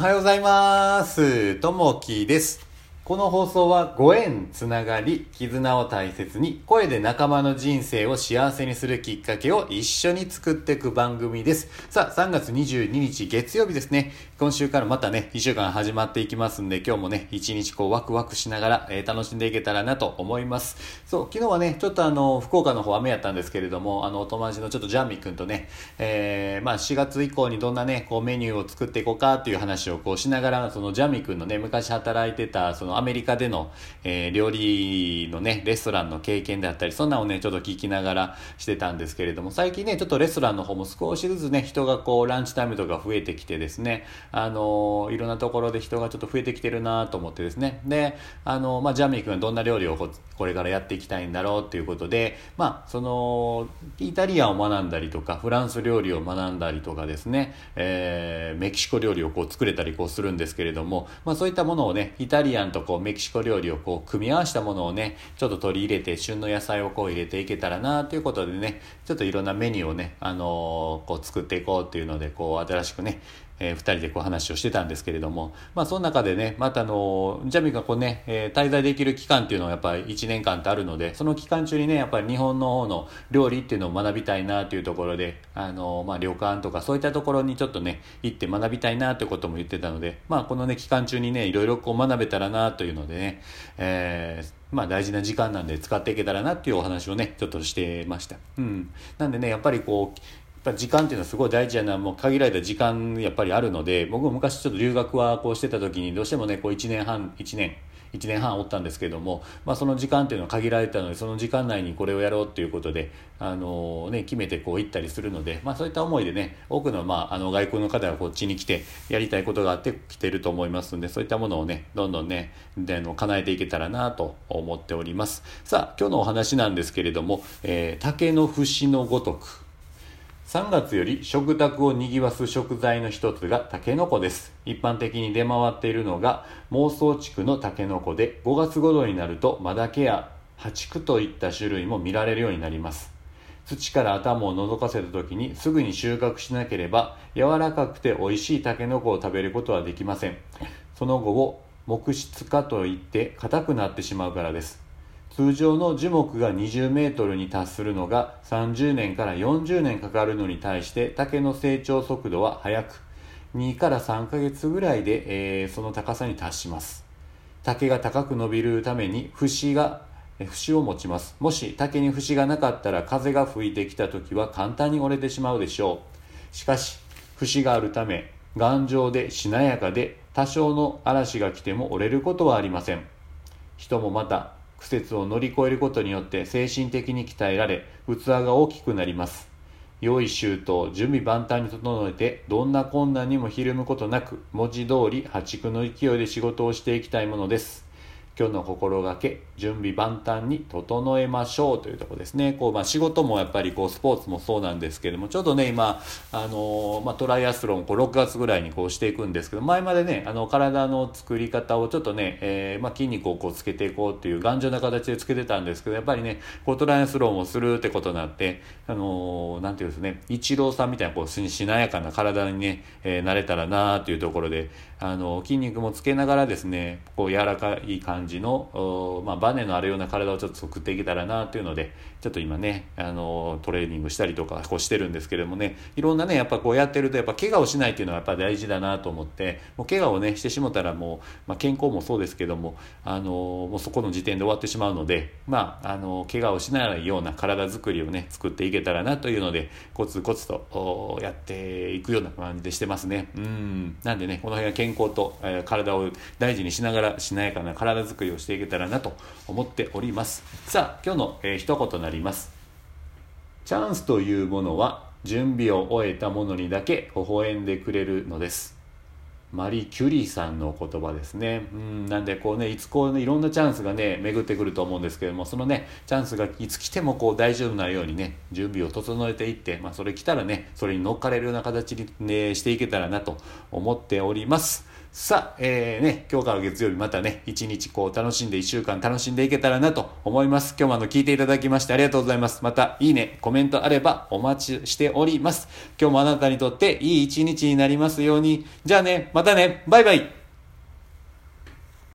おはようございます。ともきです。この放送はご縁、つながり、絆を大切に、声で仲間の人生を幸せにするきっかけを一緒に作っていく番組です。さあ、3月22日月曜日ですね。今週からまたね、1週間始まっていきますんで、今日もね、1日こうワクワクしながら、えー楽しんでいけたらなと思います。そう、昨日はね、ちょっとあの、福岡の方雨やったんですけれども、あの、お友達のちょっとジャンミ君とね、えーまあ4月以降にどんなね、こうメニューを作っていこうかっていう話をこうしながら、そのジャンミ君のね、昔働いてた、そのアメリカでの、えー料理のね、レストランの経験であったり、そんなのをね、ちょっと聞きながらしてたんですけれども、最近ね、ちょっとレストランの方も少しずつね、人がこう、ランチタイムとか増えてきてですね、あのいろんなところで人がちょっと増えてきてるなと思ってですね、で、あのまあ、ジャミー君はどんな料理をここれからやっていきたいんだろうっていうことで、まあ、その、イタリアンを学んだりとか、フランス料理を学んだりとかですね、えーメキシコ料理をこう作れたりこうするんですけれども、まあ、そういったものをね、イタリアンとこうメキシコ料理をこう組み合わせたものをね、ちょっと取り入れて、旬の野菜をこう入れていけたらなということでね、ちょっといろんなメニューをね、あのーこう作っていこうっていうので、こう新しくね、えー、2人でこう話をしてたんですけれども、まあ、その中でねまたあのジャミがこうね、えー滞在できる期間っていうのはやっぱり1年間ってあるのでその期間中にねやっぱり日本の方の料理っていうのを学びたいなっていうところであの、まあ、旅館とかそういったところにちょっとね行って学びたいなってことも言ってたので、まあ、このね期間中にねいろいろこう学べたらなというのでね、えーまあ大事な時間なんで使っていけたらなっていうお話をねちょっとしてました。うん、なんでねやっぱりこうぱ時間っていうのはすごい大事やなもう限られた時間やっぱりあるので僕も昔ちょっと留学はこうしてた時にどうしてもねこう1年半1年1年半おったんですけども、まあ、その時間っていうのは限られたのでその時間内にこれをやろうっていうことで、あのね、決めてこう行ったりするので、まあ、そういった思いでね多くの,、まあ、あの外国の方がこっちに来てやりたいことがあって来てると思いますのでそういったものをねどんどんねであの叶えていけたらなと思っております。さあ今日のお話なんですけれども、えー竹の節のごとく。3月より食卓を賑わす食材の一つがタケノコです。一般的に出回っているのが妄想地区のタケノコで5月頃になるとマダケやハチクといった種類も見られるようになります。土から頭を覗かせた時にすぐに収穫しなければ柔らかくて美味しいタケノコを食べることはできません。その後を木質化といって硬くなってしまうからです。通常の樹木が20メートルに達するのが30年から40年かかるのに対して竹の成長速度は速く2から3ヶ月ぐらいで、えーその高さに達します。竹が高く伸びるために節が節を持ちます。もし竹に節がなかったら風が吹いてきた時は簡単に折れてしまうでしょう。しかし節があるため頑丈でしなやかで多少の嵐が来ても折れることはありません。人もまた苦節を乗り越えることによって精神的に鍛えられ器が大きくなります。良い周到準備万端に整えてどんな困難にもひるむことなく文字通り破竹の勢いで仕事をしていきたいものです。今日の心がけ準備万端に整えましょうというとこですね。こう、まあ、仕事もやっぱりこうスポーツもそうなんですけどもちょっとね今、あのまあ、トライアスロンこう6月ぐらいにこうしていくんですけど前までねあの体の作り方をちょっとね、えーまあ、筋肉をこうつけていこうっていう頑丈な形でつけてたんですけどやっぱりねこうトライアスロンをするってことになって、あのなんていうんですねイチローさんみたいなこうしなやかな体にね、えーなれたらなっていうところで、あの筋肉もつけながらですねこう柔らかい感じの、まあ、バネのあるような体をちょっと作っていけたらなっていうのでちょっと今ね、あのトレーニングしたりとかこうしてるんですけれどもねいろんなねやっぱこうやってるとやっぱ怪我をしないっていうのはやっぱ大事だなと思ってもう怪我をねしてしもたらもう、まあ、健康もそうですけども、あのもうそこの時点で終わってしまうのでまあ、あの怪我をしないような体作りをね作っていけたらなというのでコツコツとおやっていくような感じでしてますね。うん。なんでねこの辺は健康と、えー体を大事にしながらしなやかな体作りをしていけたらなと思っております。さあ今日の、えー一言となります。チャンスというものは準備を終えたものにだけ微笑んでくれるのです。マリー・キュリーさんの言葉ですね。うん、なんでこうね、いつこうね、いろんなチャンスがね、巡ってくると思うんですけども、そのね、チャンスがいつ来てもこう大丈夫なようにね、準備を整えていって、まあそれ来たらね、それに乗っかれるような形に、ね、していけたらなと思っております。さあ、えー、ね、今日から月曜日またね、一日こう楽しんで一週間楽しんでいけたらなと思います。今日もあの聞いていただきましてありがとうございます。またいいね、コメントあればお待ちしております。今日もあなたにとっていい一日になりますように。じゃあね、ままたね。バイバイ。